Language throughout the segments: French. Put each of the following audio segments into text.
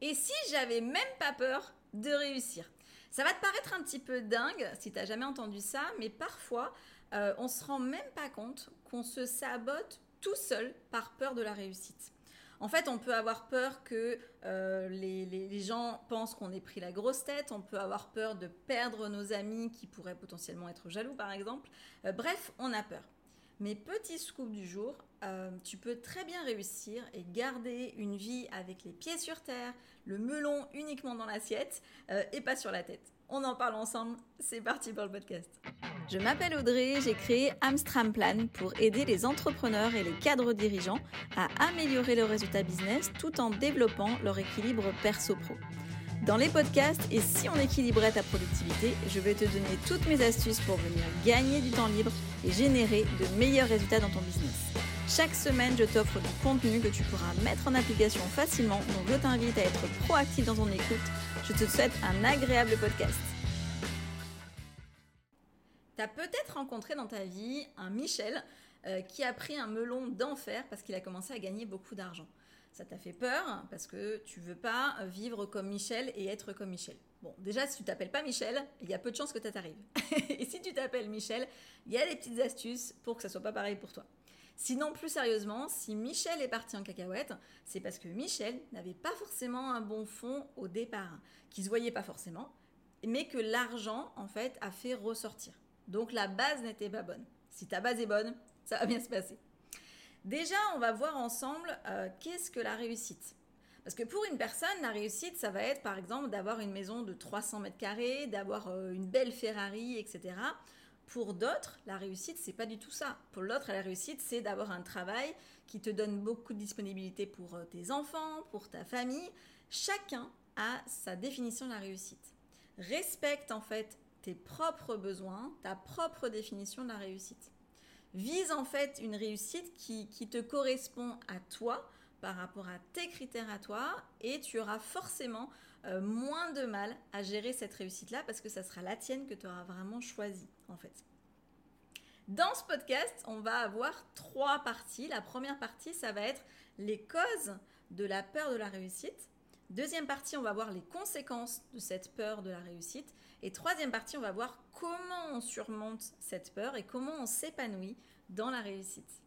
Et si j'avais même pas peur de réussir Ça va te paraître un petit peu dingue si tu n'as jamais entendu ça, mais parfois euh, on se rend même pas compte qu'on se sabote tout seul par peur de la réussite. En fait, on peut avoir peur que euh, les, gens pensent qu'on ait pris la grosse tête, on peut avoir peur de perdre nos amis qui pourraient potentiellement être jaloux, par exemple. Euh, bref, on a peur. Mais petit scoop du jour, euh, tu peux très bien réussir et garder une vie avec les pieds sur terre, le melon uniquement dans l'assiette et pas sur la tête. On en parle ensemble, c'est parti pour le podcast. Je m'appelle Audrey, j'ai créé Amstram Plan pour aider les entrepreneurs et les cadres dirigeants à améliorer leurs résultats business tout en développant leur équilibre perso-pro. Dans les podcasts et si on équilibrait ta productivité, je vais te donner toutes mes astuces pour venir gagner du temps libre et générer de meilleurs résultats dans ton business. Chaque semaine, je t'offre du contenu que tu pourras mettre en application facilement, donc je t'invite à être proactif dans ton écoute je te souhaite un agréable podcast. Tu as peut-être rencontré dans ta vie un Michel euh, qui a pris un melon d'enfer parce qu'il a commencé à gagner beaucoup d'argent. Ça t'a fait peur parce que tu veux pas vivre comme Michel et être comme Michel. Bon, déjà, si tu t'appelles pas Michel, il y a peu de chances que ça t'arrive. et si tu t'appelles Michel, il y a des petites astuces pour que ça soit pas pareil pour toi. Sinon, plus sérieusement, si Michel est parti en cacahuète, c'est parce que Michel n'avait pas forcément un bon fond au départ, qui se voyait pas forcément, mais que l'argent, en fait, a fait ressortir. Donc la base n'était pas bonne. Si ta base est bonne, ça va bien se passer. Déjà, on va voir ensemble euh, qu'est-ce que la réussite? Parce que pour une personne, la réussite, ça va être par exemple d'avoir une maison de 300 mètres carrés, d'avoir euh, une belle Ferrari, etc. Pour d'autres, la réussite, c'est pas du tout ça. Pour l'autre, la réussite, c'est d'avoir un travail qui te donne beaucoup de disponibilité pour euh, tes enfants, pour ta famille. Chacun a sa définition de la réussite. Respecte en fait tes propres besoins, ta propre définition de la réussite. Vise en fait une réussite qui, qui te correspond à toi par rapport à tes critères à toi et tu auras forcément euh, moins de mal à gérer cette réussite-là parce que ça sera la tienne que tu auras vraiment choisie en fait. Dans ce podcast, on va avoir trois parties. La première partie, ça va être les causes de la peur de la réussite. Deuxième partie, on va voir les conséquences de cette peur de la réussite. Et troisième partie, on va voir comment on surmonte cette peur et comment on s'épanouit dans la réussite.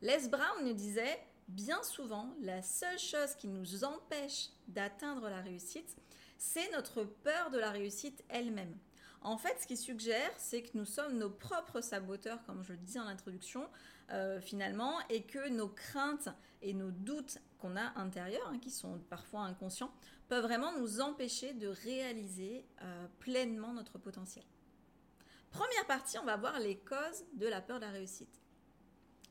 Les Brown nous disait bien souvent, la seule chose qui nous empêche d'atteindre la réussite, c'est notre peur de la réussite elle-même. En fait, ce qu'il suggère, c'est que nous sommes nos propres saboteurs, comme je le disais en introduction, euh, finalement, et que nos craintes et nos doutes qu'on a intérieurs, hein, qui sont parfois inconscients, peuvent vraiment nous empêcher de réaliser euh, pleinement notre potentiel. Première partie, on va voir les causes de la peur de la réussite.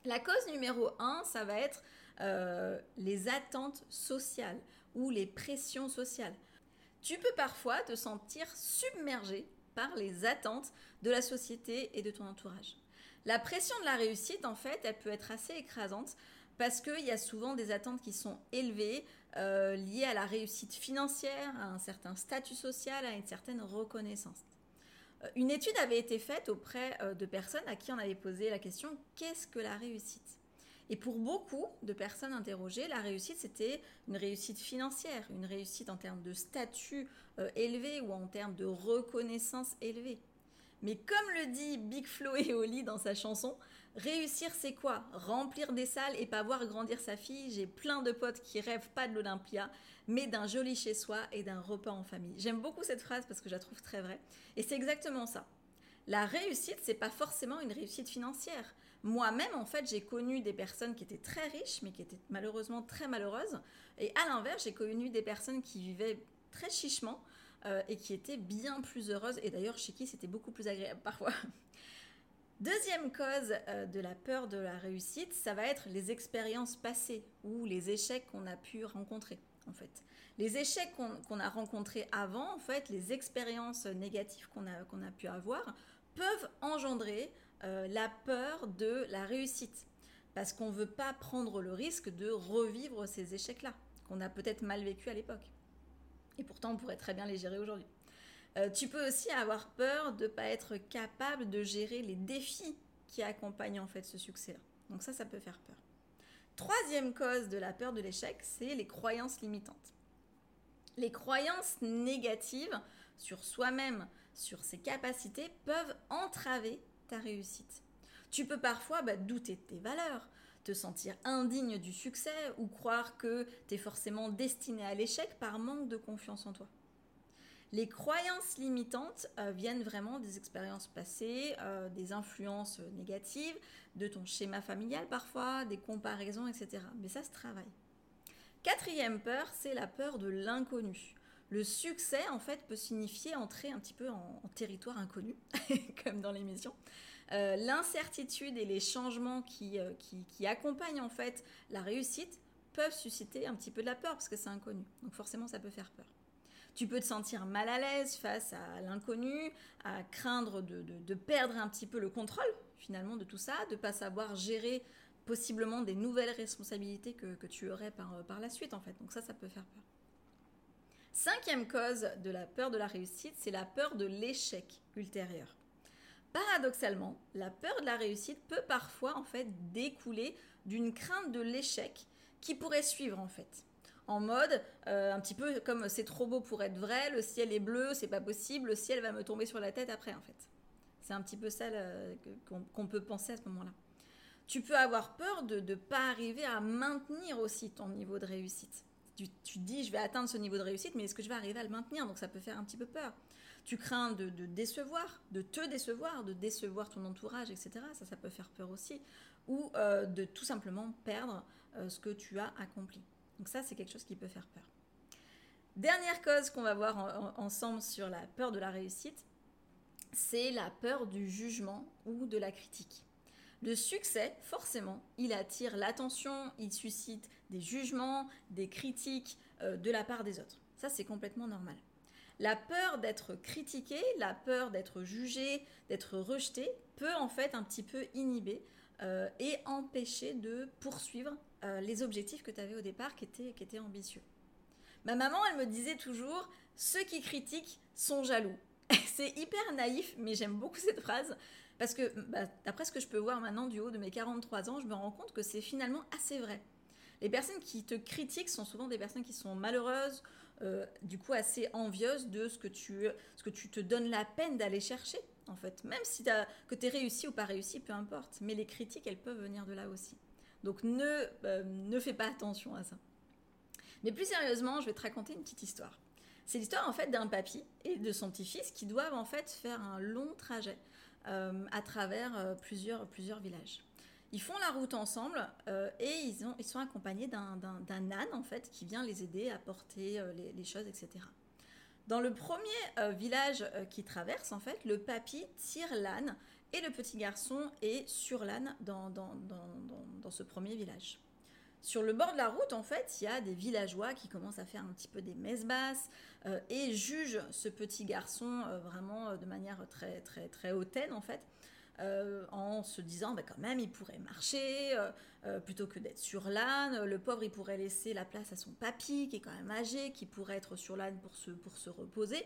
La cause numéro 1, ça va être euh, les attentes sociales ou les pressions sociales. Tu peux parfois te sentir submergé par les attentes de la société et de ton entourage. La pression de la réussite, en fait, elle peut être assez écrasante parce qu'il y a souvent des attentes qui sont élevées, euh, liées à la réussite financière, à un certain statut social, à une certaine reconnaissance. Euh, une étude avait été faite auprès de personnes à qui on avait posé la question qu'est-ce que la réussite? Et pour beaucoup de personnes interrogées, la réussite, c'était une réussite financière, une réussite en termes de statut euh, élevé ou en termes de reconnaissance élevée. Mais comme le dit Big Flo et Oli dans sa chanson, réussir c'est quoi? Remplir des salles et pas voir grandir sa fille. J'ai plein de potes qui rêvent pas de l'Olympia, mais d'un joli chez soi et d'un repas en famille. J'aime beaucoup cette phrase parce que je la trouve très vraie. Et c'est exactement ça. La réussite, c'est pas forcément une réussite financière. Moi-même, en fait, j'ai connu des personnes qui étaient très riches, mais qui étaient malheureusement très malheureuses. Et à l'inverse, j'ai connu des personnes qui vivaient très chichement euh, et qui étaient bien plus heureuses. Et d'ailleurs, chez qui c'était beaucoup plus agréable parfois. Deuxième cause euh, de la peur de la réussite, ça va être les expériences passées ou les échecs qu'on a pu rencontrer. En fait, les échecs qu'on a rencontrés avant, en fait, les expériences négatives qu'on a, qu'on a pu avoir, peuvent engendrer euh, la peur de la réussite. Parce qu'on ne veut pas prendre le risque de revivre ces échecs-là, qu'on a peut-être mal vécu à l'époque. Et pourtant, on pourrait très bien les gérer aujourd'hui. Euh, tu peux aussi avoir peur de ne pas être capable de gérer les défis qui accompagnent en fait ce succès-là. Donc ça, ça peut faire peur. Troisième cause de la peur de l'échec, c'est les croyances limitantes. Les croyances négatives sur soi-même, sur ses capacités, peuvent entraver ta réussite. Tu peux parfois bah, douter de tes valeurs, te sentir indigne du succès ou croire que tu es forcément destiné à l'échec par manque de confiance en toi. Les croyances limitantes euh, viennent vraiment des expériences passées, euh, des influences négatives, de ton schéma familial parfois, des comparaisons, etc. Mais ça se travaille. Quatrième peur, c'est la peur de l'inconnu. Le succès, en fait, peut signifier entrer un petit peu en, territoire inconnu, comme dans l'émission. Euh, l'incertitude et les changements qui, qui, qui, accompagnent en fait la réussite peuvent susciter un petit peu de la peur parce que c'est inconnu. Donc forcément, ça peut faire peur. Tu peux te sentir mal à l'aise face à l'inconnu, à craindre de, perdre un petit peu le contrôle finalement de tout ça, de pas savoir gérer possiblement des nouvelles responsabilités que, tu aurais par, par la suite en fait. Donc ça, ça peut faire peur. Cinquième cause de la peur de la réussite, c'est la peur de l'échec ultérieur. Paradoxalement, la peur de la réussite peut parfois en fait découler d'une crainte de l'échec qui pourrait suivre en fait en mode euh, un petit peu comme c'est trop beau pour être vrai, le ciel est bleu, c'est pas possible, le ciel va me tomber sur la tête après en fait. C'est un petit peu ça qu'on peut penser à ce moment-là. Tu peux avoir peur de ne pas arriver à maintenir aussi ton niveau de réussite. Tu, dis je vais atteindre ce niveau de réussite, mais est-ce que je vais arriver à le maintenir? Donc ça peut faire un petit peu peur. Tu crains de, décevoir, de te décevoir, de décevoir ton entourage, etc. Ça, ça peut faire peur aussi. Ou euh, de tout simplement perdre euh, ce que tu as accompli. Donc ça, c'est quelque chose qui peut faire peur. Dernière cause qu'on va voir ensemble sur la peur de la réussite, c'est la peur du jugement ou de la critique. Le succès, forcément, il attire l'attention, il suscite des jugements, des critiques euh, de la part des autres. Ça, c'est complètement normal. La peur d'être critiqué, la peur d'être jugé, d'être rejeté, peut en fait un petit peu inhiber euh, et empêcher de poursuivre euh, les objectifs que tu avais au départ qui étaient, qui étaient ambitieux. Ma maman, elle me disait toujours, ceux qui critiquent sont jaloux. C'est hyper naïf, mais j'aime beaucoup cette phrase. Parce que, bah, d'après ce que je peux voir maintenant du haut de mes 43 ans, je me rends compte que c'est finalement assez vrai. Les personnes qui te critiquent sont souvent des personnes qui sont malheureuses, euh, du coup assez envieuses de ce que tu, ce que tu te donnes la peine d'aller chercher en fait. Même si que tu es réussi ou pas réussi, peu importe. Mais les critiques, elles peuvent venir de là aussi. Donc ne, euh, ne fais pas attention à ça. Mais plus sérieusement, je vais te raconter une petite histoire. C'est l'histoire en fait d'un papy et de son petit-fils qui doivent en fait faire un long trajet à travers euh, plusieurs, plusieurs villages. Ils font la route ensemble et ils, ont, ils sont accompagnés d'un âne en fait qui vient les aider à porter les, choses, etc. Dans le premier euh, village euh, qui traverse, en fait, le papy tire l'âne et le petit garçon est sur l'âne dans, dans, ce premier village. Sur le bord de la route, en fait, il y a des villageois qui commencent à faire un petit peu des messes basses euh, et jugent ce petit garçon vraiment de manière très, très, très hautaine, en fait. Euh, en se disant bah, quand même il pourrait marcher euh, euh, plutôt que d'être sur l'âne. Le pauvre il pourrait laisser la place à son papy qui est quand même âgé, qui pourrait être sur l'âne pour se, pour se reposer.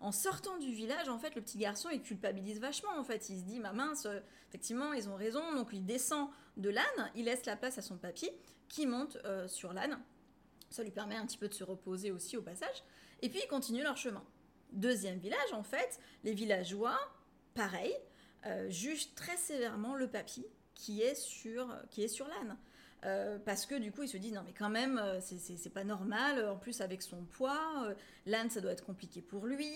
En sortant du village, en fait, le petit garçon il culpabilise vachement. En fait, il se dit ma mince, effectivement ils ont raison. Donc il descend de l'âne, il laisse la place à son papy qui monte sur l'âne. Ça lui permet un petit peu de se reposer aussi au passage. Et puis ils continuent leur chemin. Deuxième village, en fait, les villageois, pareil, euh, juge très sévèrement le papy qui est sur, qui est sur l'âne. Euh, parce que du coup, il se dit non, mais quand même, euh, c'est pas normal. En plus, avec son poids, l'âne, ça doit être compliqué pour lui.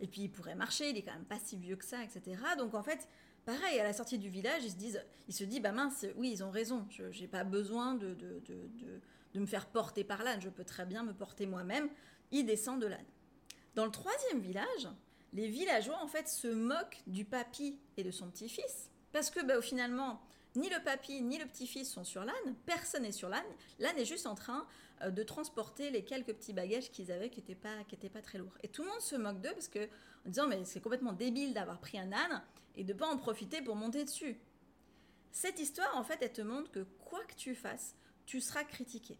et puis, il pourrait marcher, il est quand même pas si vieux que ça, etc. Donc, en fait, pareil, à la sortie du village, ils se disent, il se dit bah mince, oui, ils ont raison. Je n'ai pas besoin de, de, de, de, me faire porter par l'âne. Je peux très bien me porter moi-même. Il descend de l'âne. Dans le troisième village, les villageois en fait se moquent du papy et de son petit-fils parce que bah, finalement ni le papy ni le petit-fils sont sur l'âne, personne n'est sur l'âne, l'âne est juste en train euh, de transporter les quelques petits bagages qu'ils avaient qui n'étaient pas, pas très lourds. Et tout le monde se moque d'eux parce que disant mais c'est complètement débile d'avoir pris un âne et de ne pas en profiter pour monter dessus. Cette histoire en fait elle te montre que quoi que tu fasses, tu seras critiqué.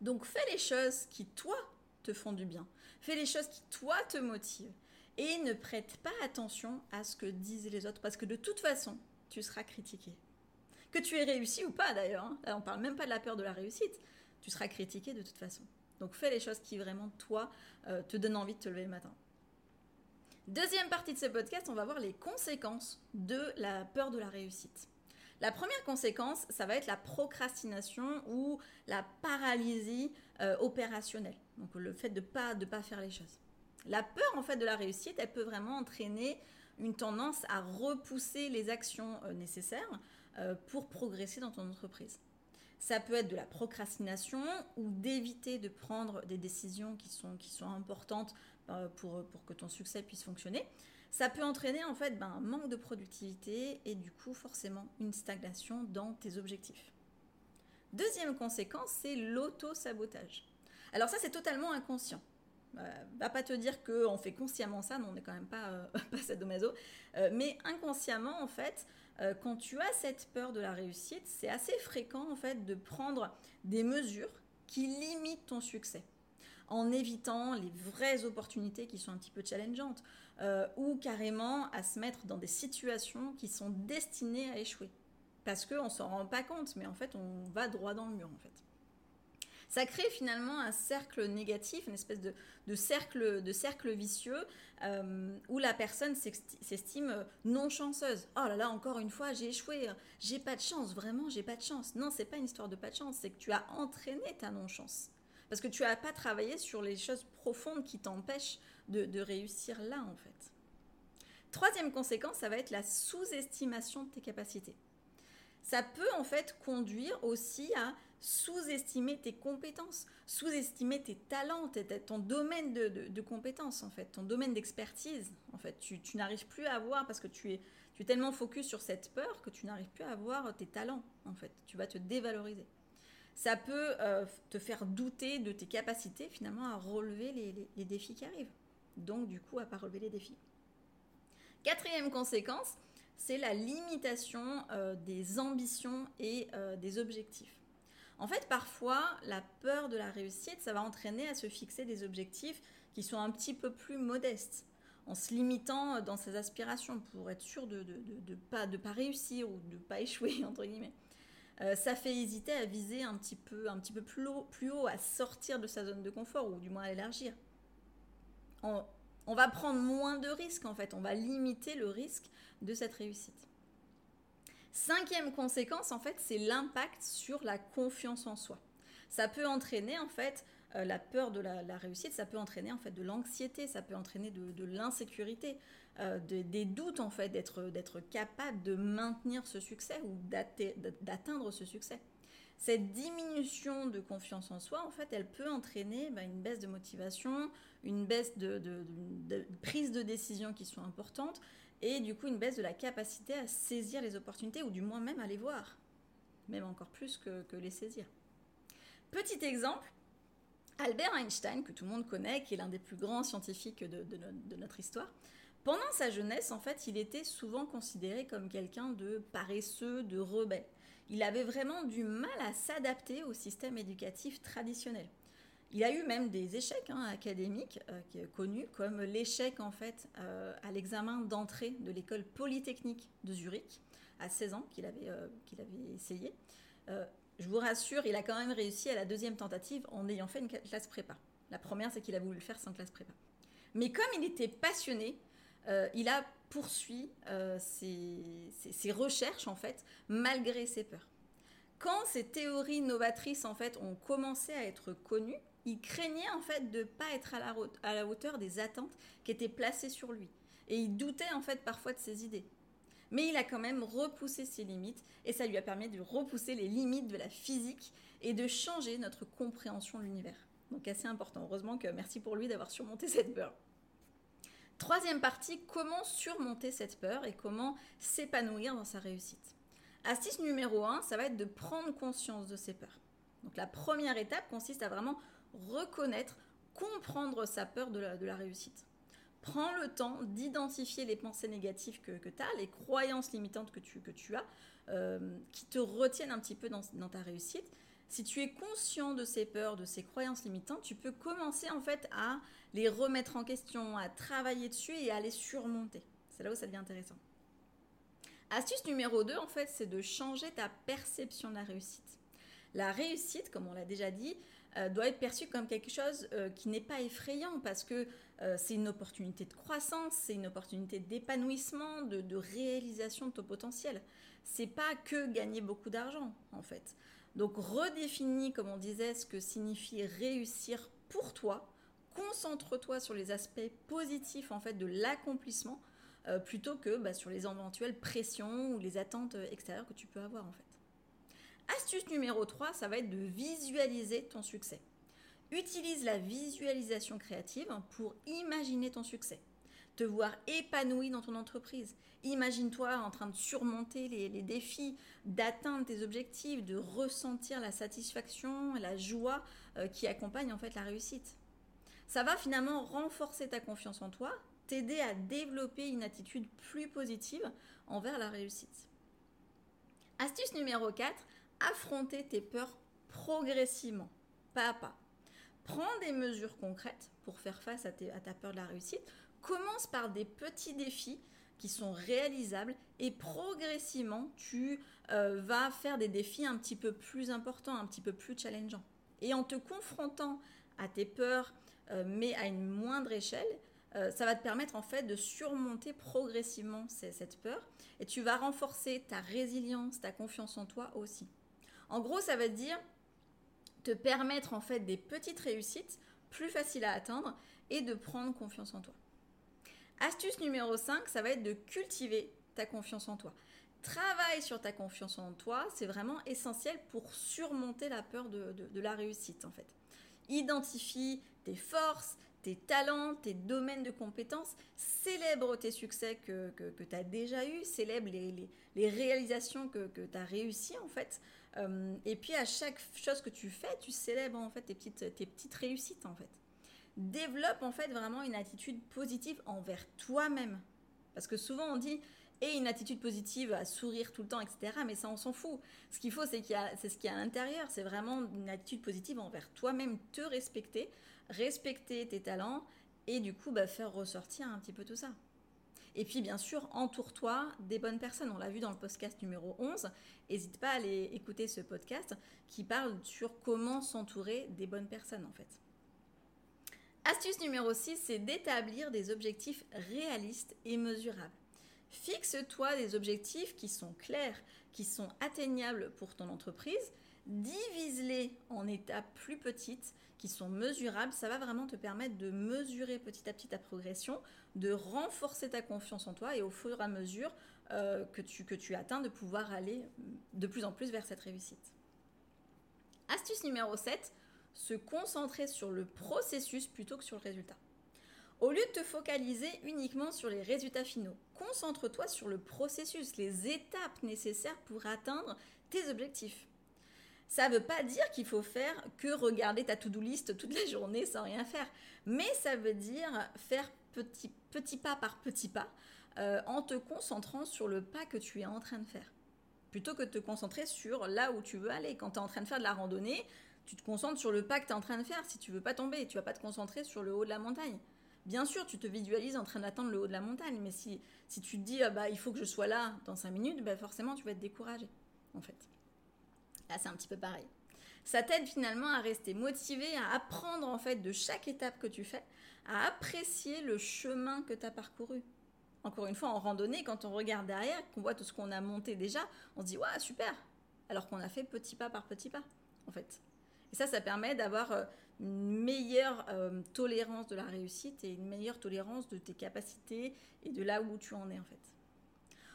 Donc fais les choses qui toi te font du bien. Fais les choses qui toi te motivent et ne prête pas attention à ce que disent les autres parce que de toute façon, tu seras critiqué. Que tu aies réussi ou pas d'ailleurs, hein. on parle même pas de la peur de la réussite, tu seras critiqué de toute façon. Donc fais les choses qui vraiment, toi, euh, te donnent envie de te lever le matin. Deuxième partie de ce podcast, on va voir les conséquences de la peur de la réussite. La première conséquence, ça va être la procrastination ou la paralysie euh, opérationnelle. Donc le fait de ne pas, de pas faire les choses. La peur en fait de la réussite, elle peut vraiment entraîner une tendance à repousser les actions euh, nécessaires euh, pour progresser dans ton entreprise. Ça peut être de la procrastination ou d'éviter de prendre des décisions qui sont, importantes euh, pour, pour que ton succès puisse fonctionner. Ça peut entraîner en fait ben, un manque de productivité et du coup forcément une stagnation dans tes objectifs. Deuxième conséquence, c'est l'auto-sabotage. Alors ça, c'est totalement inconscient. Euh, va pas te dire qu'on fait consciemment ça, non, on n'est quand même pas, euh, pas sadomaso, euh, mais inconsciemment, en fait, euh, quand tu as cette peur de la réussite, c'est assez fréquent, en fait, de prendre des mesures qui limitent ton succès. En évitant les vraies opportunités qui sont un petit peu challengeantes, ou carrément à se mettre dans des situations qui sont destinées à échouer. Parce qu'on ne s'en rend pas compte, mais en fait, on va droit dans le mur, en fait ça crée finalement un cercle négatif, une espèce de, cercle, de cercle vicieux euh, où la personne s'estime non chanceuse. Oh là là, encore une fois, j'ai échoué, j'ai pas de chance, vraiment, j'ai pas de chance. Non, c'est pas une histoire de pas de chance, c'est que tu as entraîné ta non-chance. Parce que tu n'as pas travaillé sur les choses profondes qui t'empêchent de, de réussir là, en fait. Troisième conséquence, ça va être la sous-estimation de tes capacités. Ça peut en fait conduire aussi à sous-estimer tes compétences, sous-estimer tes talents, ton domaine de, compétences en fait, ton domaine d'expertise. En fait, tu, n'arrives plus à voir parce que tu es, tu es tellement focus sur cette peur que tu n'arrives plus à voir tes talents en fait. Tu vas te dévaloriser. Ça peut euh, te faire douter de tes capacités finalement à relever les, défis qui arrivent. Donc du coup à pas relever les défis. Quatrième conséquence, c'est la limitation euh, des ambitions et euh, des objectifs. En fait, parfois, la peur de la réussite, ça va entraîner à se fixer des objectifs qui sont un petit peu plus modestes, en se limitant dans ses aspirations pour être sûr de ne pas, réussir ou de ne pas échouer, entre guillemets. Euh, ça fait hésiter à viser un petit peu, un petit peu plus, haut, à sortir de sa zone de confort ou du moins à l'élargir. On va prendre moins de risques en fait, on va limiter le risque de cette réussite. Cinquième conséquence, en fait, c'est l'impact sur la confiance en soi. Ça peut entraîner, en fait, euh, la peur de la, réussite, ça peut entraîner, en fait, de l'anxiété, ça peut entraîner de, l'insécurité, euh, des doutes, en fait, d'être capable de maintenir ce succès ou d'atteindre ce succès. Cette diminution de confiance en soi, en fait, elle peut entraîner bah, une baisse de motivation, une baisse de, de prise de décision qui sont importantes, et du coup une baisse de la capacité à saisir les opportunités ou du moins même à les voir, même encore plus que, les saisir. Petit exemple, Albert Einstein, que tout le monde connaît, qui est l'un des plus grands scientifiques de, de, notre histoire, pendant sa jeunesse, en fait, il était souvent considéré comme quelqu'un de paresseux, de rebelle. Il avait vraiment du mal à s'adapter au système éducatif traditionnel. Il a eu même des échecs hein, académiques euh, connus, comme l'échec en fait euh, à l'examen d'entrée de l'école polytechnique de Zurich à 16 ans qu'il avait, euh, avait essayé. je vous rassure, il a quand même réussi à la deuxième tentative en ayant fait une classe prépa. La première, c'est qu'il a voulu le faire sans classe prépa. Mais comme il était passionné, il a poursuivi ses, ses recherches en fait malgré ses peurs quand ces théories novatrices en fait ont commencé à être connues, il craignait en fait de pas être à la, à la hauteur des attentes qui étaient placées sur lui. Et il doutait en fait parfois de ses idées. Mais il a quand même repoussé ses limites et ça lui a permis de repousser les limites de la physique et de changer notre compréhension de l'univers. Donc assez important. Heureusement que merci pour lui d'avoir surmonté cette peur. Troisième partie, comment surmonter cette peur et comment s'épanouir dans sa réussite. Astuce numéro 1, ça va être de prendre conscience de ses peurs. Donc la première étape consiste à vraiment reconnaître, comprendre sa peur de la, réussite. Prends le temps d'identifier les pensées négatives que, tu as, les croyances limitantes que tu, as, euh, qui te retiennent un petit peu dans, dans, ta réussite. Si tu es conscient de ces peurs, de ces croyances limitantes, tu peux commencer en fait à les remettre en question, à travailler dessus et à les surmonter. C'est là où ça devient intéressant. Astuce numéro 2, en fait, c'est de changer ta perception de la réussite. La réussite, comme on l'a déjà dit, euh, doit être perçu comme quelque chose euh, qui n'est pas effrayant parce que euh, c'est une opportunité de croissance, c'est une opportunité d'épanouissement, de, réalisation de ton potentiel. C'est pas que gagner beaucoup d'argent en fait. Donc redéfinis, comme on disait, ce que signifie réussir pour toi. Concentre-toi sur les aspects positifs en fait de l'accomplissement plutôt que bah, sur les éventuelles pressions ou les attentes extérieures que tu peux avoir en fait. Astuce numéro 3, ça va être de visualiser ton succès. Utilise la visualisation créative pour imaginer ton succès, te voir épanoui dans ton entreprise. Imagine-toi en train de surmonter les, défis, d'atteindre tes objectifs, de ressentir la satisfaction, la joie euh, qui accompagne en fait la réussite. Ça va finalement renforcer ta confiance en toi, t'aider à développer une attitude plus positive envers la réussite. Astuce numéro 4, affronter tes peurs progressivement, pas à pas. Prends des mesures concrètes pour faire face à, ta peur de la réussite. Commence par des petits défis qui sont réalisables et progressivement tu euh, vas faire des défis un petit peu plus importants, un petit peu plus challengeants. Et en te confrontant à tes peurs, euh, mais à une moindre échelle, euh, ça va te permettre en fait de surmonter progressivement cette peur et tu vas renforcer ta résilience, ta confiance en toi aussi. En gros, ça va dire te permettre en fait des petites réussites plus faciles à atteindre et de prendre confiance en toi. Astuce numéro 5, ça va être de cultiver ta confiance en toi. Travaille sur ta confiance en toi, c'est vraiment essentiel pour surmonter la peur de, la réussite en fait. Identifie tes forces, tes talents, tes domaines de compétences, célèbre tes succès que, tu as déjà eus, célèbre les, réalisations que, que tu as réussies en fait. Euh, et puis à chaque chose que tu fais, tu célèbres en fait tes petites, tes petites réussites en fait. Développe en fait vraiment une attitude positive envers toi-même. Parce que souvent on dit et une attitude positive à sourire tout le temps, etc. Mais ça, on s'en fout. Ce qu'il faut, c'est qu'il c'est ce qu'il y a à l'intérieur. C'est vraiment une attitude positive envers toi-même, te respecter, respecter tes talents et du coup, bah, faire ressortir un petit peu tout ça. Et puis bien sûr, entoure-toi des bonnes personnes. On l'a vu dans le podcast numéro 11. N'hésite pas à aller écouter ce podcast qui parle sur comment s'entourer des bonnes personnes en fait. Astuce numéro 6, c'est d'établir des objectifs réalistes et mesurables. Fixe-toi des objectifs qui sont clairs, qui sont atteignables pour ton entreprise. Divise-les en étapes plus petites qui sont mesurables, ça va vraiment te permettre de mesurer petit à petit ta progression, de renforcer ta confiance en toi et au fur et à mesure euh, que, tu, que tu atteins, de pouvoir aller de plus en plus vers cette réussite. Astuce numéro 7, se concentrer sur le processus plutôt que sur le résultat. Au lieu de te focaliser uniquement sur les résultats finaux, concentre-toi sur le processus, les étapes nécessaires pour atteindre tes objectifs. Ça ne veut pas dire qu'il faut faire que regarder ta to-do list toute la journée sans rien faire. Mais ça veut dire faire petit, petit pas par petit pas euh, en te concentrant sur le pas que tu es en train de faire. Plutôt que de te concentrer sur là où tu veux aller. Quand tu es en train de faire de la randonnée, tu te concentres sur le pas que tu es en train de faire si tu veux pas tomber. Tu vas pas te concentrer sur le haut de la montagne. Bien sûr, tu te visualises en train d'attendre le haut de la montagne, mais si, si tu te dis ah bah, il faut que je sois là dans 5 minutes, bah, forcément tu vas être découragé en fait. Là, c'est un petit peu pareil. Ça t'aide finalement à rester motivé, à apprendre en fait de chaque étape que tu fais, à apprécier le chemin que tu as parcouru. Encore une fois, en randonnée, quand on regarde derrière, qu'on voit tout ce qu'on a monté déjà, on se dit ouais super, alors qu'on a fait petit pas par petit pas, en fait. Et ça, ça permet d'avoir euh, une meilleure euh, tolérance de la réussite et une meilleure tolérance de tes capacités et de là où tu en es en fait.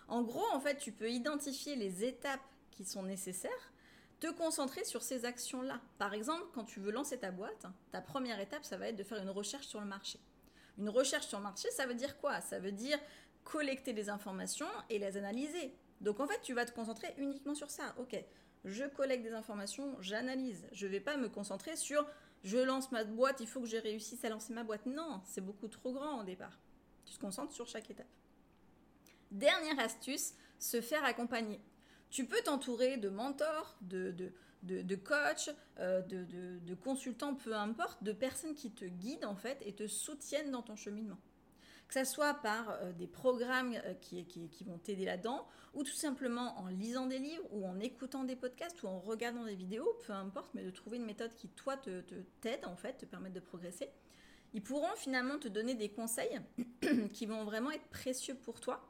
En gros, en fait, tu peux identifier les étapes qui sont nécessaires te concentrer sur ces actions-là. Par exemple, quand tu veux lancer ta boîte, ta première étape, ça va être de faire une recherche sur le marché. Une recherche sur le marché, ça veut dire quoi? Ça veut dire collecter des informations et les analyser. Donc en fait, tu vas te concentrer uniquement sur ça. Ok, je collecte des informations, j'analyse. Je ne vais pas me concentrer sur je lance ma boîte, il faut que je réussisse à lancer ma boîte. Non, c'est beaucoup trop grand au départ. Tu te concentres sur chaque étape. Dernière astuce, se faire accompagner. Tu peux t'entourer de mentors, de, de, coachs, euh, de, consultants, peu importe, de personnes qui te guident en fait et te soutiennent dans ton cheminement. que ce soit par euh, des programmes euh, qui, qui, vont t'aider là-dedans, ou tout simplement en lisant des livres, ou en écoutant des podcasts, ou en regardant des vidéos, peu importe, mais de trouver une méthode qui, toi, te, t'aide, en fait, te permette de progresser. Ils pourront finalement te donner des conseils qui vont vraiment être précieux pour toi,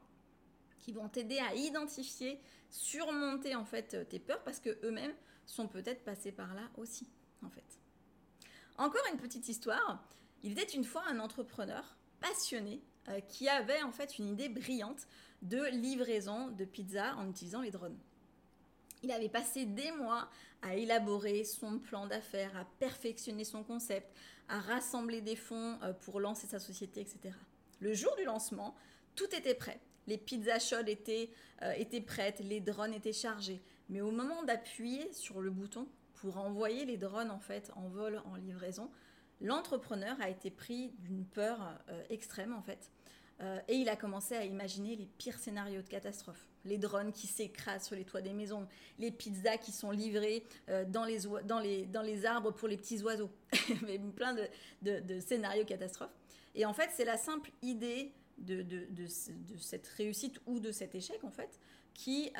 qui vont t'aider à identifier, surmonter en fait tes peurs, parce que eux-mêmes sont peut-être passés par là aussi, en fait. Encore une petite histoire. Il était une fois un entrepreneur passionné euh, qui avait en fait une idée brillante de livraison de pizza en utilisant les drones. Il avait passé des mois à élaborer son plan d'affaires, à perfectionner son concept, à rassembler des fonds euh, pour lancer sa société, etc. Le jour du lancement, tout était prêt. Les pizzas chaudes étaient, euh, étaient prêtes, les drones étaient chargés. Mais au moment d'appuyer sur le bouton pour envoyer les drones en fait en vol en livraison, l'entrepreneur a été pris d'une peur euh, extrême en fait. Euh, et il a commencé à imaginer les pires scénarios de catastrophe. Les drones qui s'écrasent sur les toits des maisons, les pizzas qui sont livrées dans, les dans, les, dans les arbres pour les petits oiseaux. Mais plein de, de, scénarios catastrophes. Et en fait, c'est la simple idée de, cette réussite ou de cet échec, en fait, qui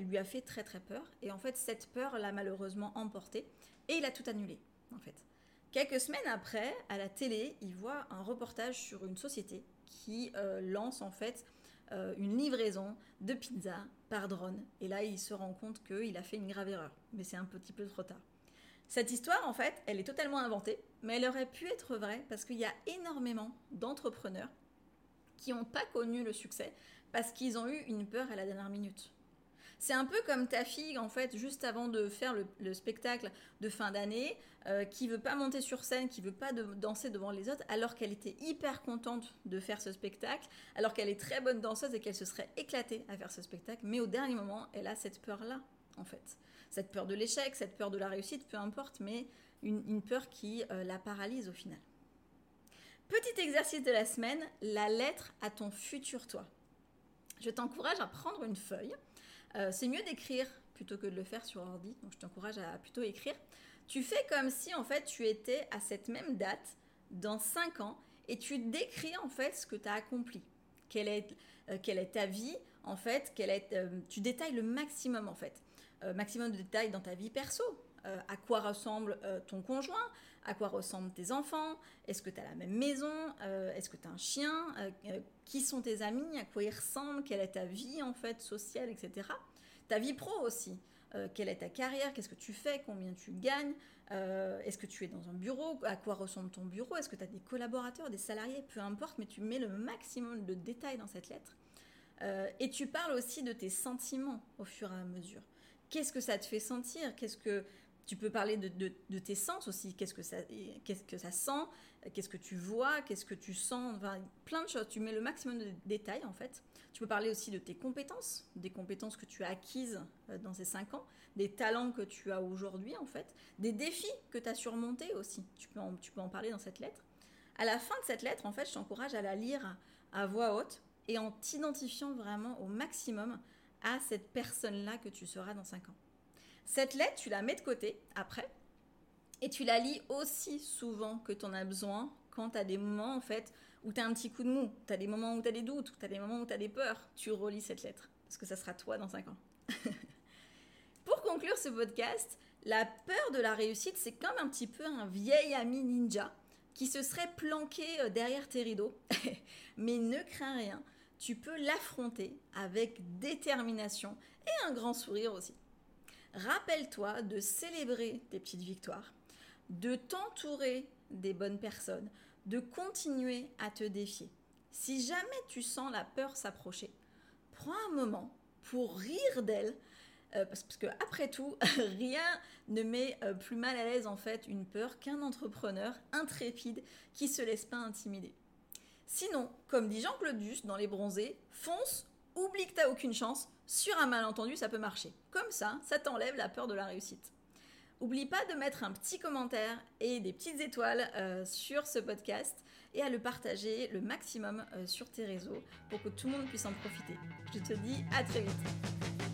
lui a fait très très peur. Et en fait, cette peur l'a malheureusement emporté et il a tout annulé, en fait. Quelques semaines après, à la télé, il voit un reportage sur une société qui euh, lance en fait euh, une livraison de pizza par drone. Et là, il se rend compte qu'il a fait une grave erreur. Mais c'est un petit peu trop tard. Cette histoire, en fait, elle est totalement inventée, mais elle aurait pu être vraie parce qu'il y a énormément d'entrepreneurs qui n'ont pas connu le succès parce qu'ils ont eu une peur à la dernière minute. C'est un peu comme ta fille, en fait, juste avant de faire le, spectacle de fin d'année, euh, qui veut pas monter sur scène, qui veut pas danser devant les autres, alors qu'elle était hyper contente de faire ce spectacle, alors qu'elle est très bonne danseuse et qu'elle se serait éclatée à faire ce spectacle, mais au dernier moment, elle a cette peur-là, en fait. Cette peur de l'échec, cette peur de la réussite, peu importe, mais une, peur qui euh, la paralyse au final. Petit exercice de la semaine, la lettre à ton futur toi. Je t'encourage à prendre une feuille euh, c'est mieux d'écrire plutôt que de le faire sur ordi, donc je t'encourage à plutôt écrire. Tu fais comme si en fait tu étais à cette même date dans 5 ans et tu décris en fait ce que tu as accompli. Quelle est, euh, quelle est ta vie en fait, quelle est, euh, tu détailles le maximum en fait. maximum de détails dans ta vie perso. à quoi ressemble ton conjoint, à quoi ressemblent tes enfants, est-ce que tu as la même maison, est-ce que tu as un chien, qui sont tes amis, à quoi ils ressemblent, quelle est ta vie en fait sociale, etc. Ta vie pro aussi. Euh, quelle est ta carrière, qu'est-ce que tu fais, combien tu gagnes, euh, est-ce que tu es dans un bureau, à quoi ressemble ton bureau, est-ce que tu as des collaborateurs, des salariés, peu importe, mais tu mets le maximum de détails dans cette lettre. Euh, et tu parles aussi de tes sentiments au fur et à mesure. Qu'est-ce que ça te fait sentir? Qu'est-ce que tu peux parler de, tes sens aussi. Qu'est-ce que ça, sent? Qu'est-ce que tu vois? Qu'est-ce que tu sens? Enfin, Plein de choses. Tu mets le maximum de détails en fait. Tu peux parler aussi de tes compétences, des compétences que tu as acquises euh, dans ces cinq ans, des talents que tu as aujourd'hui en fait, des défis que tu as surmontés aussi. Tu peux, en, tu peux en parler dans cette lettre. À la fin de cette lettre, en fait, je t'encourage à la lire à voix haute et en t'identifiant vraiment au maximum à cette personne-là que tu seras dans cinq ans. Cette lettre, tu la mets de côté après et tu la lis aussi souvent que tu en as besoin quand tu as des moments en fait où tu as un petit coup de mou, tu as des moments où tu as des doutes, tu as des moments où tu as des peurs, tu relis cette lettre parce que ça sera toi dans 5 ans. Pour conclure ce podcast, la peur de la réussite, c'est comme un petit peu un vieil ami ninja qui se serait planqué euh, derrière tes rideaux. Mais ne crains rien, tu peux l'affronter avec détermination et un grand sourire aussi. Rappelle-toi de célébrer tes petites victoires, de t'entourer des bonnes personnes, de continuer à te défier. Si jamais tu sens la peur s'approcher, prends un moment pour rire d'elle, euh, parce, que après tout, rien ne met euh, plus mal à l'aise en fait une peur qu'un entrepreneur intrépide qui se laisse pas intimider. Sinon, comme dit Jean-Claude Duss dans Les Bronzés, fonce, oublie que t'as aucune chance, sur un malentendu, ça peut marcher. Comme ça, ça t'enlève la peur de la réussite. Oublie pas de mettre un petit commentaire et des petites étoiles euh, sur ce podcast et à le partager le maximum euh, sur tes réseaux pour que tout le monde puisse en profiter. Je te dis à très vite.